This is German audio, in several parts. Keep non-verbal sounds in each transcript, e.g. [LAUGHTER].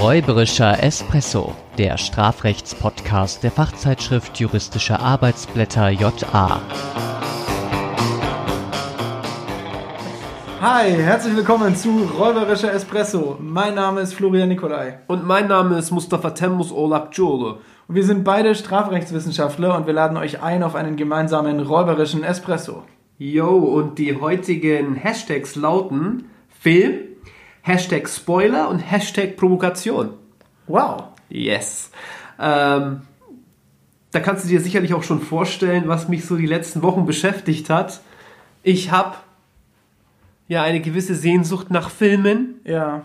Räuberischer Espresso, der Strafrechtspodcast der Fachzeitschrift Juristische Arbeitsblätter JA. Hi, herzlich willkommen zu Räuberischer Espresso. Mein Name ist Florian Nikolai. Und mein Name ist Mustafa Temmus Olak Jole. Und wir sind beide Strafrechtswissenschaftler und wir laden euch ein auf einen gemeinsamen räuberischen Espresso. Yo, und die heutigen Hashtags lauten Film, Hashtag Spoiler und Hashtag Provokation. Wow. Yes. Ähm, da kannst du dir sicherlich auch schon vorstellen, was mich so die letzten Wochen beschäftigt hat. Ich habe ja eine gewisse Sehnsucht nach Filmen Ja.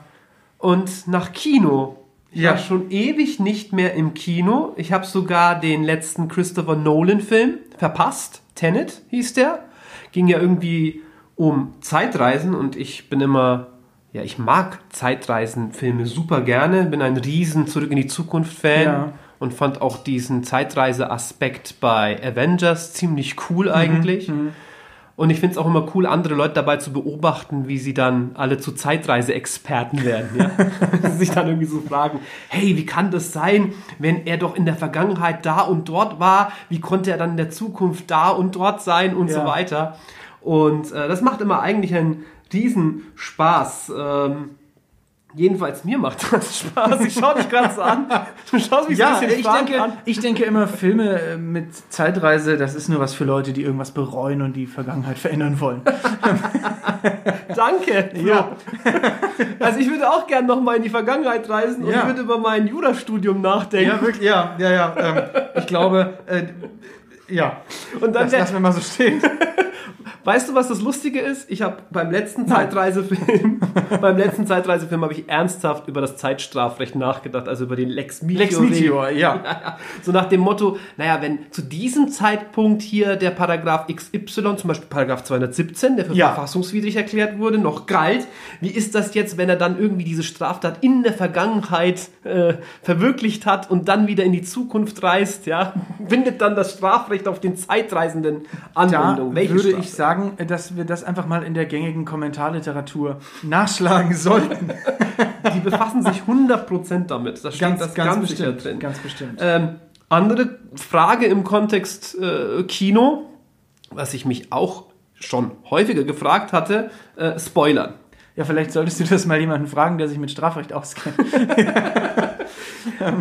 und nach Kino. Ich Ja. war schon ewig nicht mehr im Kino. Ich habe sogar den letzten Christopher Nolan-Film verpasst. Tenet hieß der. Ging ja irgendwie um Zeitreisen und ich bin immer, ja, ich mag Zeitreisenfilme super gerne. Bin ein riesen Zurück in die Zukunft-Fan Ja. und fand auch diesen Zeitreise-Aspekt bei Avengers ziemlich cool eigentlich. Und ich finde es auch immer cool, andere Leute dabei zu beobachten, wie sie dann alle zu Zeitreise-Experten werden. Ja? Wenn [LAUGHS] sie [LAUGHS] sich dann irgendwie so fragen, hey, wie kann das sein, wenn er doch in der Vergangenheit da und dort war? Wie konnte er dann in der Zukunft da und dort sein und Ja. so weiter? Und äh, das macht immer eigentlich einen riesen Spaß. Ähm, jedenfalls mir macht [LAUGHS] das Spaß. Ich schaue dich gerade so an. Du schaust mich Ja, so ein bisschen ich denke, an. ich denke immer, Filme äh, mit Zeitreise, das ist nur was für Leute, die irgendwas bereuen und die Vergangenheit verändern wollen. [LAUGHS] Danke. Ja. [LAUGHS] Also ich würde auch gerne noch mal in die Vergangenheit reisen und Ja. würde über mein Jurastudium nachdenken. Ja, wirklich, ja, ja, ja. Ähm, ich glaube, äh, ja. Und dann Das lassen wir mal so stehen. [LAUGHS] weißt du, was das Lustige ist? Ich habe beim letzten Zeitreisefilm, [LAUGHS] beim letzten Zeitreisefilm habe ich ernsthaft über das Zeitstrafrecht nachgedacht, also über den Lex Meteor. Lex Meteor, [LAUGHS] ja. So nach dem Motto, naja, wenn zu diesem Zeitpunkt hier der Paragraph XY, zum Beispiel Paragraph 217, der für Ja. verfassungswidrig erklärt wurde, noch galt, wie ist das jetzt, wenn er dann irgendwie diese Straftat in der Vergangenheit äh, verwirklicht hat und dann wieder in die Zukunft reist, ja? Findet dann das Strafrecht auf den Zeitreisenden Da Anwendung? Welche würde Straftat? ich sagen, dass wir das einfach mal in der gängigen Kommentarliteratur nachschlagen sollten. [LAUGHS] Die befassen sich 100% damit. Das steht das ganz, sicher bestimmt. drin. Ganz bestimmt. Ähm, andere Frage im Kontext äh, Kino, was ich mich auch schon häufiger gefragt hatte, äh, Spoilern. Ja, vielleicht solltest du das mal jemanden fragen, der sich mit Strafrecht auskennt.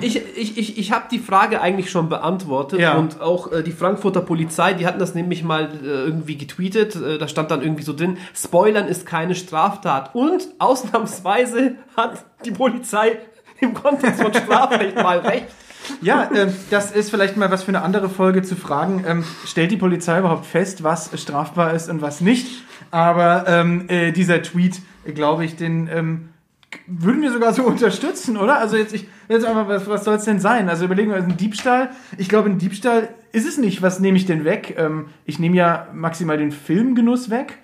Ich, ich, ich, ich habe die Frage eigentlich schon beantwortet Ja. und auch äh, die Frankfurter Polizei, die hatten das nämlich mal äh, irgendwie getweetet, äh, da stand dann irgendwie so drin, Spoilern ist keine Straftat und ausnahmsweise hat die Polizei im Kontext von Strafrecht mal recht. Ja, ähm, das ist vielleicht mal was für eine andere Folge zu fragen. Ähm, stellt die Polizei überhaupt fest, was strafbar ist und was nicht? Aber ähm, äh, dieser Tweet, glaube ich, den ähm, würden wir sogar so [LAUGHS] unterstützen, oder? Also jetzt, ich, jetzt einfach, was, was soll es denn sein? Also überlegen wir, also ein Diebstahl. Ich glaube, ein Diebstahl ist es nicht. Was nehme ich denn weg? Ähm, ich nehme ja maximal den Filmgenuss weg.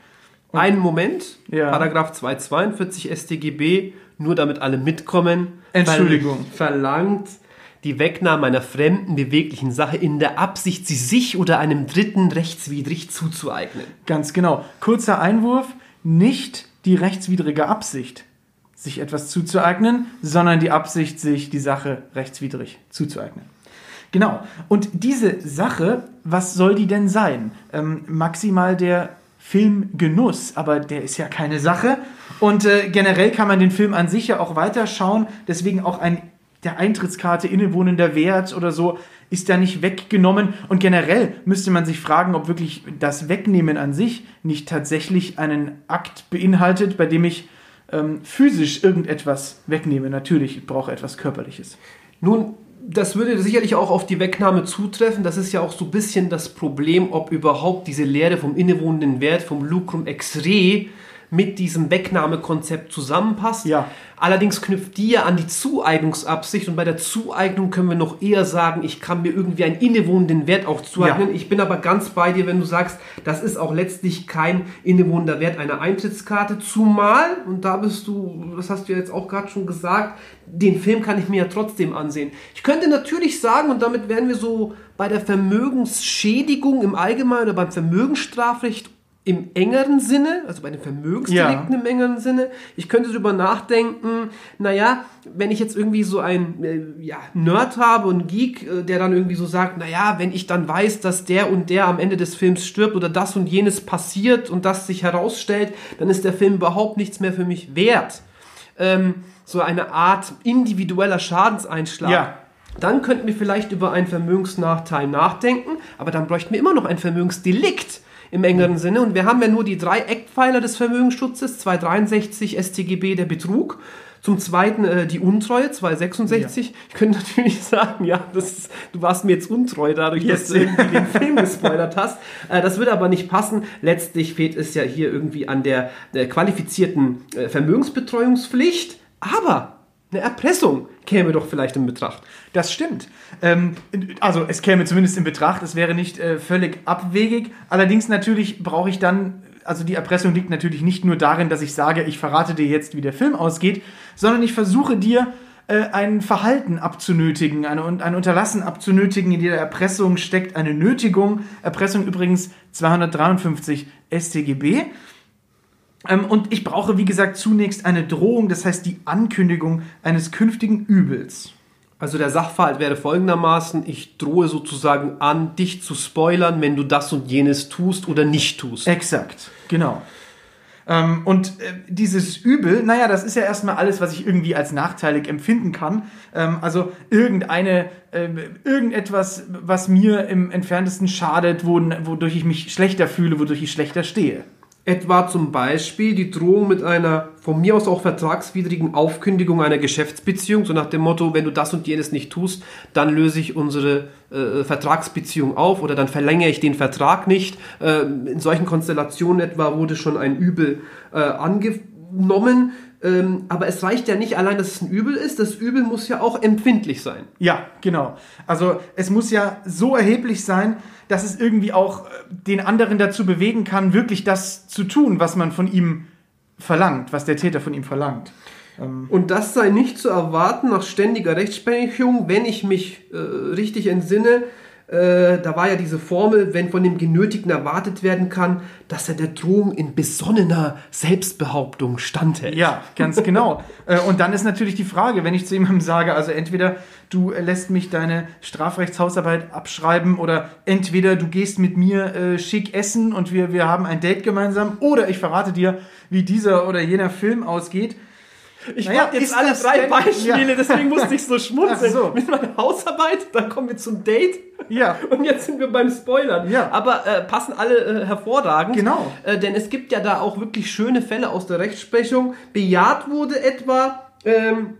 Einen Moment, Ja. Paragraph 242 StGB, nur damit alle mitkommen. Entschuldigung. Ver verlangt die Wegnahme einer fremden beweglichen Sache in der Absicht, sie sich oder einem Dritten rechtswidrig zuzueignen. Ganz genau. Kurzer Einwurf, nicht die rechtswidrige Absicht, sich etwas zuzueignen, sondern die Absicht, sich die Sache rechtswidrig zuzueignen. Genau. Und diese Sache, was soll die denn sein? Ähm, maximal der Filmgenuss, aber der ist ja keine Sache. Und äh, generell kann man den Film an sich ja auch weiterschauen. Deswegen auch ein der Eintrittskarte innewohnender Wert oder so ist da nicht weggenommen. Und generell müsste man sich fragen, ob wirklich das Wegnehmen an sich nicht tatsächlich einen Akt beinhaltet, bei dem ich ähm, physisch irgendetwas wegnehme. Natürlich, ich brauche etwas Körperliches. Nun, das würde sicherlich auch auf die Wegnahme zutreffen. Das ist ja auch so ein bisschen das Problem, ob überhaupt diese Lehre vom innewohnenden Wert, vom Lucrum ex re, mit diesem Wegnahmekonzept zusammenpasst. Ja. Allerdings knüpft die ja an die Zueignungsabsicht und bei der Zueignung können wir noch eher sagen, ich kann mir irgendwie einen innewohnenden Wert auch zueignen. Ja. Ich bin aber ganz bei dir, wenn du sagst, das ist auch letztlich kein innewohnender Wert einer Eintrittskarte, zumal, und da bist du, das hast du ja jetzt auch gerade schon gesagt, den Film kann ich mir ja trotzdem ansehen. Ich könnte natürlich sagen, und damit wären wir so bei der Vermögensschädigung im Allgemeinen oder beim Vermögensstrafrecht im engeren Sinne, also bei den Vermögensdelikten Ja. im engeren Sinne. Ich könnte darüber nachdenken, naja, wenn ich jetzt irgendwie so ein äh, ja, Nerd habe und Geek, äh, der dann irgendwie so sagt, naja, wenn ich dann weiß, dass der und der am Ende des Films stirbt oder das und jenes passiert und das sich herausstellt, dann ist der Film überhaupt nichts mehr für mich wert. Ähm, so eine Art individueller Schadenseinschlag. Ja. Dann könnten wir vielleicht über einen Vermögensnachteil nachdenken, aber dann bräuchten wir immer noch ein Vermögensdelikt im engeren Sinne. Und wir haben ja nur die drei Eckpfeiler des Vermögensschutzes, 263 StGB der Betrug. Zum zweiten äh, die Untreue, 266. Ich könnte [LAUGHS] natürlich sagen, ja, ist, du warst mir jetzt untreu dadurch, dass Yes. du irgendwie den Film gespoilert hast. Äh, das würde aber nicht passen. Letztlich fehlt es ja hier irgendwie an der, der qualifizierten äh, Vermögensbetreuungspflicht. Aber eine Erpressung käme doch vielleicht in Betracht. Das stimmt. Ähm, also es käme zumindest in Betracht, es wäre nicht äh, völlig abwegig. Allerdings natürlich brauche ich dann, also die Erpressung liegt natürlich nicht nur darin, dass ich sage, ich verrate dir jetzt, wie der Film ausgeht, sondern ich versuche dir äh, ein Verhalten abzunötigen, eine, ein Unterlassen abzunötigen. In jeder Erpressung steckt eine Nötigung. Erpressung übrigens 253 StGB. Ähm, und ich brauche, wie gesagt, zunächst eine Drohung, das heißt die Ankündigung eines künftigen Übels. Also der Sachverhalt wäre folgendermaßen, ich drohe sozusagen an, dich zu spoilern, wenn du das und jenes tust oder nicht tust. Exakt, genau. Ähm, und äh, dieses Übel, naja, das ist ja erstmal alles, was ich irgendwie als nachteilig empfinden kann. Ähm, also irgendeine, äh, irgendetwas, was mir im entferntesten schadet, wo, wodurch ich mich schlechter fühle, wodurch ich schlechter stehe. Etwa zum Beispiel die Drohung mit einer von mir aus auch vertragswidrigen Aufkündigung einer Geschäftsbeziehung, so nach dem Motto, wenn du das und jenes nicht tust, dann löse ich unsere äh, Vertragsbeziehung auf oder dann verlängere ich den Vertrag nicht. Äh, in solchen Konstellationen etwa wurde schon ein Übel äh, angenommen. Ähm, aber es reicht ja nicht allein, dass es ein Übel ist, das Übel muss ja auch empfindlich sein. Ja, genau. Also es muss ja so erheblich sein, dass es irgendwie auch äh, den anderen dazu bewegen kann, wirklich das zu tun, was man von ihm verlangt, was der Täter von ihm verlangt. Und das sei nicht zu erwarten nach ständiger Rechtsprechung, wenn ich mich äh, richtig entsinne. Äh, da war ja diese Formel, wenn von dem Genötigten erwartet werden kann, dass er der Drohung in besonnener Selbstbehauptung standhält. Ja, ganz genau. [LAUGHS] Äh, Und dann ist natürlich die Frage, wenn ich zu jemandem sage, also entweder du lässt mich deine Strafrechtshausarbeit abschreiben oder entweder du gehst mit mir äh, schick essen und wir, wir haben ein Date gemeinsam oder ich verrate dir, wie dieser oder jener Film ausgeht. Ich Naja, fand jetzt alle drei denn- Beispiele, Ja. deswegen musste ich so schmunzeln. So. Mit meiner Hausarbeit, dann kommen wir zum Date. Ja. [LAUGHS] Und jetzt sind wir beim Spoilern. Ja. Aber äh, passen alle äh, hervorragend. Genau. Äh, denn es gibt ja da auch wirklich schöne Fälle aus der Rechtsprechung. Bejaht wurde etwa ähm,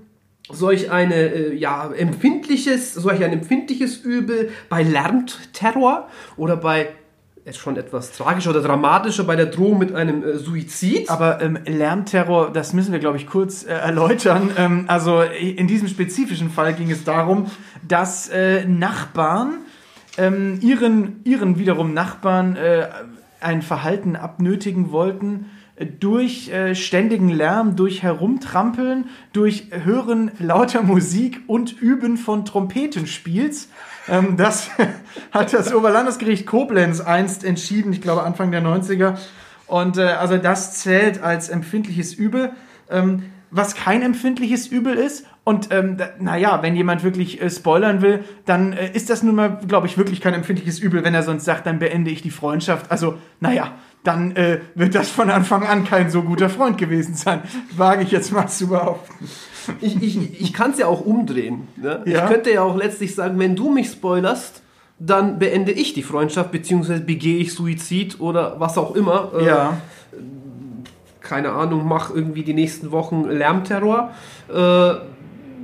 solch eine äh, ja empfindliches, solch ein empfindliches Übel bei Lernterror oder bei schon etwas tragischer oder dramatischer bei der Drohung mit einem äh, Suizid. Aber ähm, Lärmterror, das müssen wir, glaube ich, kurz äh, erläutern. Ähm, also in diesem spezifischen Fall ging es darum, dass äh, Nachbarn ähm, ihren, ihren wiederum Nachbarn äh, ein Verhalten abnötigen wollten äh, durch äh, ständigen Lärm, durch Herumtrampeln, durch Hören lauter Musik und Üben von Trompetenspiels. Ähm, das [LAUGHS] hat das Oberlandesgericht Koblenz einst entschieden, ich glaube Anfang der 90er. Und äh, also das zählt als empfindliches Übel, ähm, was kein empfindliches Übel ist. Und ähm, naja, wenn jemand wirklich äh, spoilern will, dann äh, ist das nun mal, glaube ich, wirklich kein empfindliches Übel. Wenn er sonst sagt, dann beende ich die Freundschaft. Also, naja, dann äh, wird das von Anfang an kein so guter Freund gewesen sein. Wage ich jetzt mal zu behaupten. Ich, ich, ich kann es ja auch umdrehen. Ne? Ja. Ich könnte ja auch letztlich sagen, wenn du mich spoilerst, dann beende ich die Freundschaft, beziehungsweise begehe ich Suizid oder was auch immer. Äh, Ja. Keine Ahnung, mach irgendwie die nächsten Wochen Lärmterror. Äh,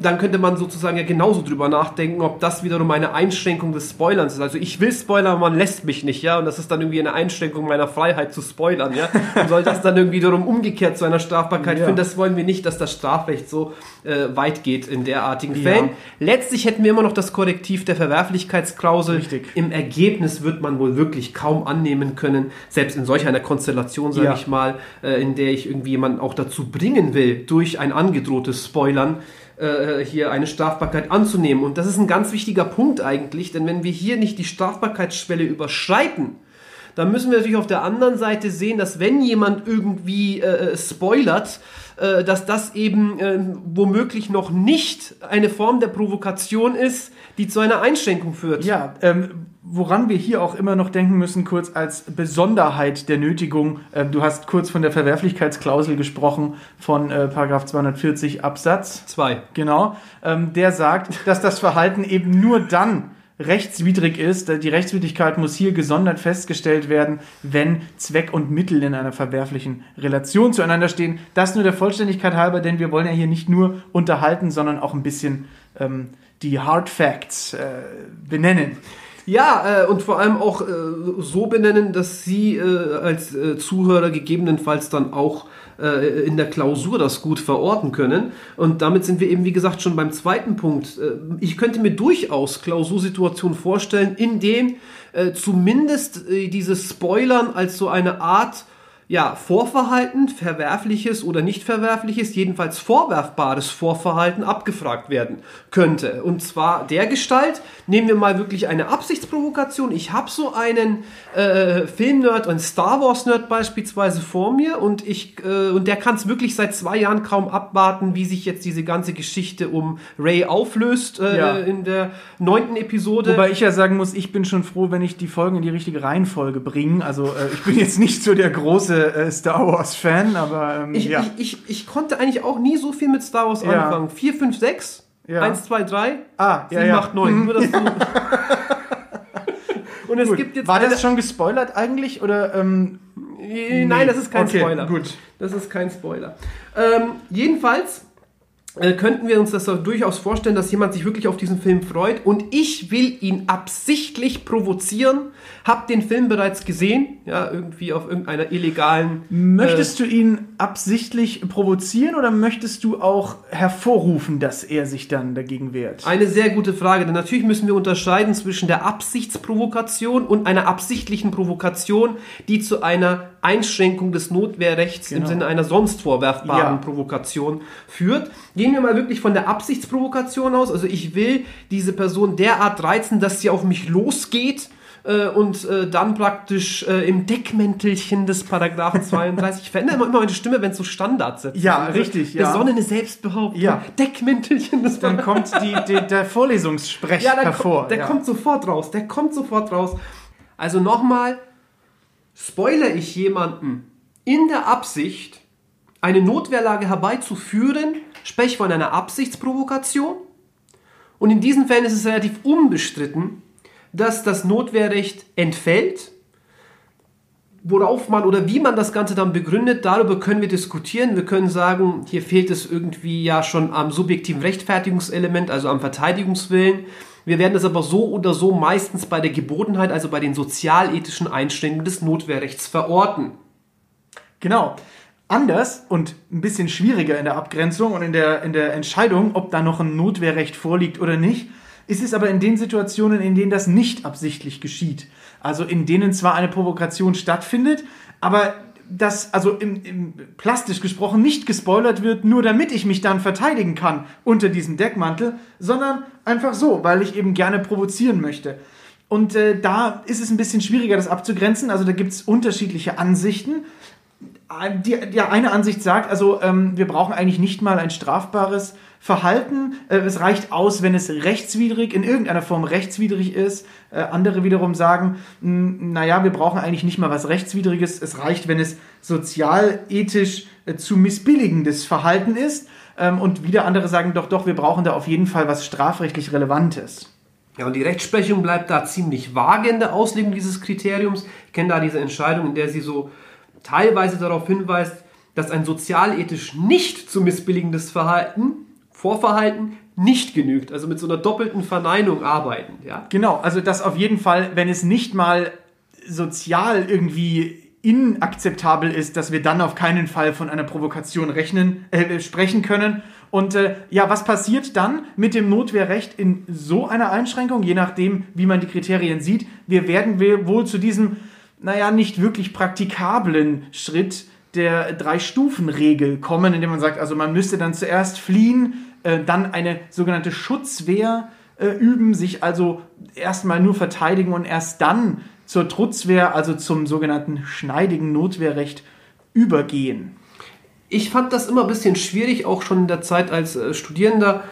dann könnte man sozusagen ja genauso drüber nachdenken, ob das wiederum eine Einschränkung des Spoilerns ist. Also ich will spoilern, man lässt mich nicht, ja, und das ist dann irgendwie eine Einschränkung meiner Freiheit zu spoilern, ja. Und soll das dann irgendwie wiederum umgekehrt zu einer Strafbarkeit Ja. führen, das wollen wir nicht, dass das Strafrecht so äh, weit geht in derartigen Ja. Fällen. Letztlich hätten wir immer noch das Korrektiv der Verwerflichkeitsklausel. Richtig. Im Ergebnis wird man wohl wirklich kaum annehmen können, selbst in solch einer Konstellation, sage Ja. ich mal, äh, in der ich irgendwie jemanden auch dazu bringen will, durch ein angedrohtes Spoilern äh, hier eine Strafbarkeit anzunehmen. Und das ist ein ganz wichtiger Punkt eigentlich, denn wenn wir hier nicht die Strafbarkeitsschwelle überschreiten, dann müssen wir natürlich auf der anderen Seite sehen, dass wenn jemand irgendwie äh, spoilert, äh, dass das eben äh, womöglich noch nicht eine Form der Provokation ist, die zu einer Einschränkung führt. Ja, ähm, woran wir hier auch immer noch denken müssen, kurz als Besonderheit der Nötigung. Ähm, du hast kurz von der Verwerflichkeitsklausel gesprochen, von äh, Paragraph 240 Absatz 2. Genau, ähm, der sagt, dass das Verhalten eben nur dann rechtswidrig ist. Die Rechtswidrigkeit muss hier gesondert festgestellt werden, wenn Zweck und Mittel in einer verwerflichen Relation zueinander stehen. Das nur der Vollständigkeit halber, denn wir wollen ja hier nicht nur unterhalten, sondern auch ein bisschen ähm, die Hard Facts äh, benennen. Ja, äh, und vor allem auch äh, so benennen, dass Sie äh, als äh, Zuhörer gegebenenfalls dann auch äh, in der Klausur das gut verorten können. Und damit sind wir eben, wie gesagt, schon beim zweiten Punkt. Äh, ich könnte mir durchaus Klausursituationen vorstellen, in denen äh, zumindest äh, dieses Spoilern als so eine Art ja, Vorverhalten, verwerfliches oder nicht verwerfliches, jedenfalls vorwerfbares Vorverhalten abgefragt werden könnte. Und zwar der Gestalt, nehmen wir mal wirklich eine Absichtsprovokation. Ich habe so einen äh, Filmnerd, einen Star Wars-Nerd beispielsweise vor mir und, ich, äh, und der kann es wirklich seit zwei Jahren kaum abwarten, wie sich jetzt diese ganze Geschichte um Ray auflöst äh, Ja. in der neunten Episode. Wobei ich ja sagen muss, ich bin schon froh, wenn ich die Folgen in die richtige Reihenfolge bringe. Also äh, ich bin jetzt nicht so der große äh, Star Wars-Fan, aber ähm, Ich, ja. ich, ich, ich konnte eigentlich auch nie so viel mit Star Wars Ja. anfangen. 4, 5, 6, Ja. 1, 2, 3, ah, 7, 8, 9. Nur, dass [LAUGHS] du Und es Gut. gibt jetzt War das schon gespoilert eigentlich? Oder, ähm, Äh, Nein, das ist kein Okay, Spoiler. gut. Das ist kein Spoiler. Ähm, jedenfalls könnten wir uns das doch durchaus vorstellen, dass jemand sich wirklich auf diesen Film freut und ich will ihn absichtlich provozieren. Hab den Film bereits gesehen, ja, irgendwie auf irgendeiner illegalen. möchtest du ihn absichtlich provozieren oder möchtest du auch hervorrufen, dass er sich dann dagegen wehrt? Eine sehr gute Frage, denn natürlich müssen wir unterscheiden zwischen der Absichtsprovokation und einer absichtlichen Provokation, die zu einer Einschränkung des Notwehrrechts im Genau. Sinne einer sonst vorwerfbaren Ja. Provokation führt. Gehen wir mal wirklich von der Absichtsprovokation aus. Also ich will diese Person derart reizen, dass sie auf mich losgeht äh, und äh, dann praktisch äh, im Deckmäntelchen des Paragraphen 32. Ich verändere immer, immer meine Stimme, wenn es so Standardsätze Ja, sind. richtig, ja. Besonnene Selbstbehauptung. Ja. Deckmäntelchen des Dann kommt die, die, der Vorlesungssprech [LAUGHS] ja, der, hervor. kommt, der ja. kommt sofort raus. Der kommt sofort raus. Also nochmal, spoiler ich jemanden in der Absicht, eine Notwehrlage herbeizuführen, spreche von einer Absichtsprovokation. Und in diesen Fällen ist es relativ unbestritten, dass das Notwehrrecht entfällt. Worauf man oder wie man das Ganze dann begründet, darüber können wir diskutieren. Wir können sagen, hier fehlt es irgendwie ja schon am subjektiven Rechtfertigungselement, also am Verteidigungswillen. Wir werden das aber so oder so meistens bei der Gebotenheit, also bei den sozialethischen Einschränkungen des Notwehrrechts verorten. Genau. Anders und ein bisschen schwieriger in der Abgrenzung und in der, in der Entscheidung, ob da noch ein Notwehrrecht vorliegt oder nicht, ist es aber in den Situationen, in denen das nicht absichtlich geschieht. Also in denen zwar eine Provokation stattfindet, aber das, also im, im plastisch gesprochen, nicht gespoilert wird, nur damit ich mich dann verteidigen kann unter diesem Deckmantel, sondern einfach so, weil ich eben gerne provozieren möchte. Und äh, da ist es ein bisschen schwieriger, das abzugrenzen. Also da gibt es unterschiedliche Ansichten die, die eine Ansicht sagt, also ähm, wir brauchen eigentlich nicht mal ein strafbares Verhalten. Äh, es reicht aus, wenn es rechtswidrig, in irgendeiner Form rechtswidrig ist. Äh, andere wiederum sagen, mh, naja, wir brauchen eigentlich nicht mal was Rechtswidriges. Es reicht, wenn es sozialethisch äh, zu missbilligendes Verhalten ist. Ähm, und wieder andere sagen, doch, doch, wir brauchen da auf jeden Fall was strafrechtlich Relevantes. Ja, und die Rechtsprechung bleibt da ziemlich vage in der Auslegung dieses Kriteriums. Ich kenne da diese Entscheidung, in der sie so teilweise darauf hinweist, dass ein sozialethisch nicht zu missbilligendes Verhalten, Vorverhalten, nicht genügt. Also mit so einer doppelten Verneinung arbeiten. Ja? Genau, also das auf jeden Fall, wenn es nicht mal sozial irgendwie inakzeptabel ist, dass wir dann auf keinen Fall von einer Provokation rechnen, äh, sprechen können. Und äh, ja, was passiert dann mit dem Notwehrrecht in so einer Einschränkung, je nachdem, wie man die Kriterien sieht? Wir werden wohl zu diesem, naja, nicht wirklich praktikablen Schritt der Drei-Stufen-Regel kommen, indem man sagt, also man müsste dann zuerst fliehen, äh, dann eine sogenannte Schutzwehr äh, üben, sich also erstmal nur verteidigen und erst dann zur Trutzwehr, also zum sogenannten schneidigen Notwehrrecht, übergehen? Ich fand das immer ein bisschen schwierig, auch schon in der Zeit als äh, Studierender,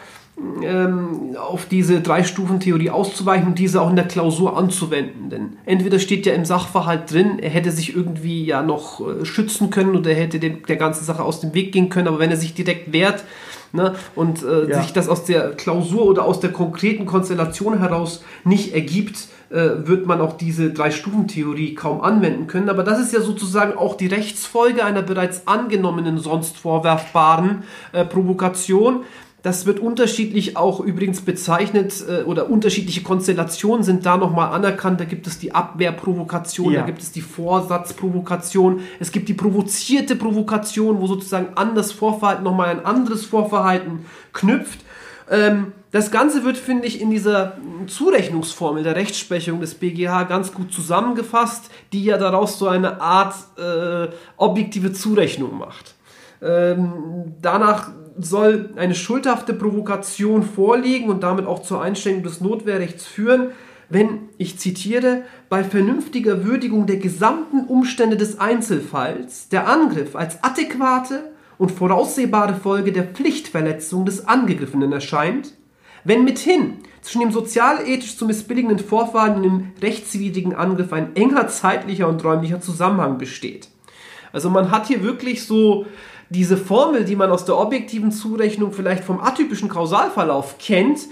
ähm, auf diese Drei-Stufen-Theorie auszuweichen und diese auch in der Klausur anzuwenden. Denn entweder steht ja im Sachverhalt drin, er hätte sich irgendwie ja noch äh, schützen können oder er hätte dem, der ganzen Sache aus dem Weg gehen können, aber wenn er sich direkt wehrt ne, und äh, ja. sich das aus der Klausur oder aus der konkreten Konstellation heraus nicht ergibt, äh, wird man auch diese Drei-Stufen-Theorie kaum anwenden können. Aber das ist ja sozusagen auch die Rechtsfolge einer bereits angenommenen, sonst vorwerfbaren äh, Provokation. Das wird unterschiedlich auch übrigens bezeichnet äh, oder unterschiedliche Konstellationen sind da nochmal anerkannt. Da gibt es die Abwehrprovokation, ja. da gibt es die Vorsatzprovokation, es gibt die provozierte Provokation, wo sozusagen an das Vorverhalten nochmal ein anderes Vorverhalten knüpft. Ähm, das Ganze wird, finde ich, in dieser Zurechnungsformel der Rechtsprechung des BGH ganz gut zusammengefasst, die ja daraus so eine Art äh, objektive Zurechnung macht. Ähm, danach soll eine schuldhafte Provokation vorliegen und damit auch zur Einschränkung des Notwehrrechts führen, wenn, ich zitiere, bei vernünftiger Würdigung der gesamten Umstände des Einzelfalls der Angriff als adäquate und voraussehbare Folge der Pflichtverletzung des Angegriffenen erscheint, wenn mithin zwischen dem sozialethisch zu missbilligenden Vorfall und dem rechtswidrigen Angriff ein enger zeitlicher und räumlicher Zusammenhang besteht. Also man hat hier wirklich so diese Formel, die man aus der objektiven Zurechnung vielleicht vom atypischen Kausalverlauf kennt,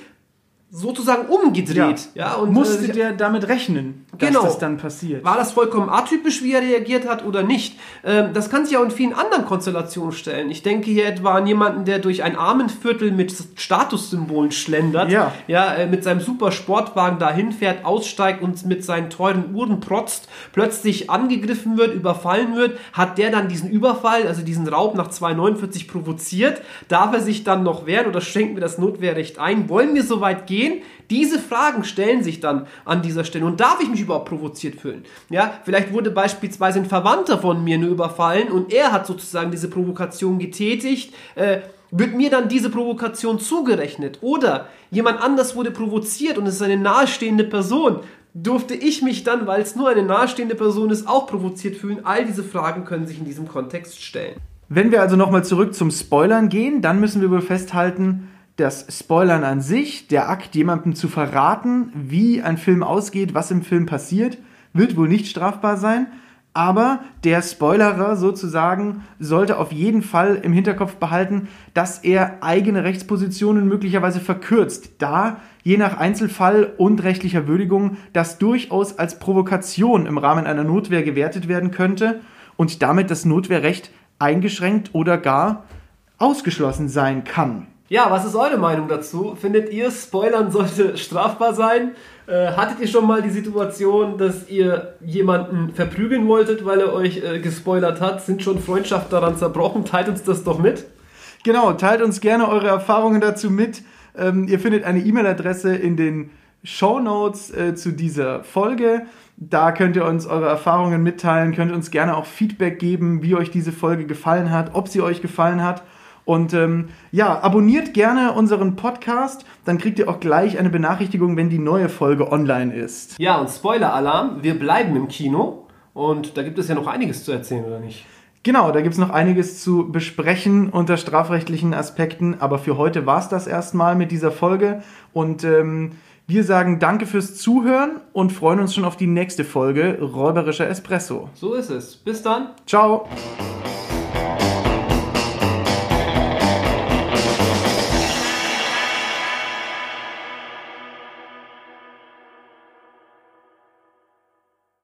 sozusagen umgedreht. Ja, ja und musste äh, der damit rechnen, dass genau. das dann passiert. War das vollkommen atypisch, wie er reagiert hat oder nicht? Ähm, das kann sich auch in vielen anderen Konstellationen stellen. Ich denke hier etwa an jemanden, der durch ein Armenviertel mit Statussymbolen schlendert, ja, ja äh, mit seinem super Sportwagen dahin fährt, aussteigt und mit seinen teuren Uhren protzt, plötzlich angegriffen wird, überfallen wird, hat der dann diesen Überfall, also diesen Raub nach 249 provoziert, darf er sich dann noch wehren oder schenken wir das Notwehrrecht ein? Wollen wir so weit gehen? Gehen? Diese Fragen stellen sich dann an dieser Stelle. Und darf ich mich überhaupt provoziert fühlen? Ja, vielleicht wurde beispielsweise ein Verwandter von mir nur überfallen und er hat sozusagen diese Provokation getätigt. Äh, wird mir dann diese Provokation zugerechnet? Oder jemand anders wurde provoziert und es ist eine nahestehende Person. Durfte ich mich dann, weil es nur eine nahestehende Person ist, auch provoziert fühlen? All diese Fragen können sich in diesem Kontext stellen. Wenn wir also nochmal zurück zum Spoilern gehen, dann müssen wir wohl festhalten, das Spoilern an sich, der Akt, jemandem zu verraten, wie ein Film ausgeht, was im Film passiert, wird wohl nicht strafbar sein. Aber der Spoilerer sozusagen sollte auf jeden Fall im Hinterkopf behalten, dass er eigene Rechtspositionen möglicherweise verkürzt, da je nach Einzelfall und rechtlicher Würdigung das durchaus als Provokation im Rahmen einer Notwehr gewertet werden könnte und damit das Notwehrrecht eingeschränkt oder gar ausgeschlossen sein kann. Ja, was ist eure Meinung dazu? Findet ihr, Spoilern sollte [LAUGHS] strafbar sein? Äh, hattet ihr schon mal die Situation, dass ihr jemanden verprügeln wolltet, weil er euch äh, gespoilert hat? Sind schon Freundschaften daran zerbrochen? Teilt uns das doch mit. Genau, teilt uns gerne eure Erfahrungen dazu mit. Ähm, ihr findet eine E-Mail-Adresse in den Show Notes äh, zu dieser Folge. Da könnt ihr uns eure Erfahrungen mitteilen, könnt uns gerne auch Feedback geben, wie euch diese Folge gefallen hat, ob sie euch gefallen hat. Und ähm, ja, abonniert gerne unseren Podcast, dann kriegt ihr auch gleich eine Benachrichtigung, wenn die neue Folge online ist. Ja, und Spoiler-Alarm, wir bleiben im Kino und da gibt es ja noch einiges zu erzählen, oder nicht? Genau, da gibt es noch einiges zu besprechen unter strafrechtlichen Aspekten, aber für heute war es das erstmal mit dieser Folge und ähm, wir sagen danke fürs Zuhören und freuen uns schon auf die nächste Folge Räuberischer Espresso. So ist es. Bis dann. Ciao.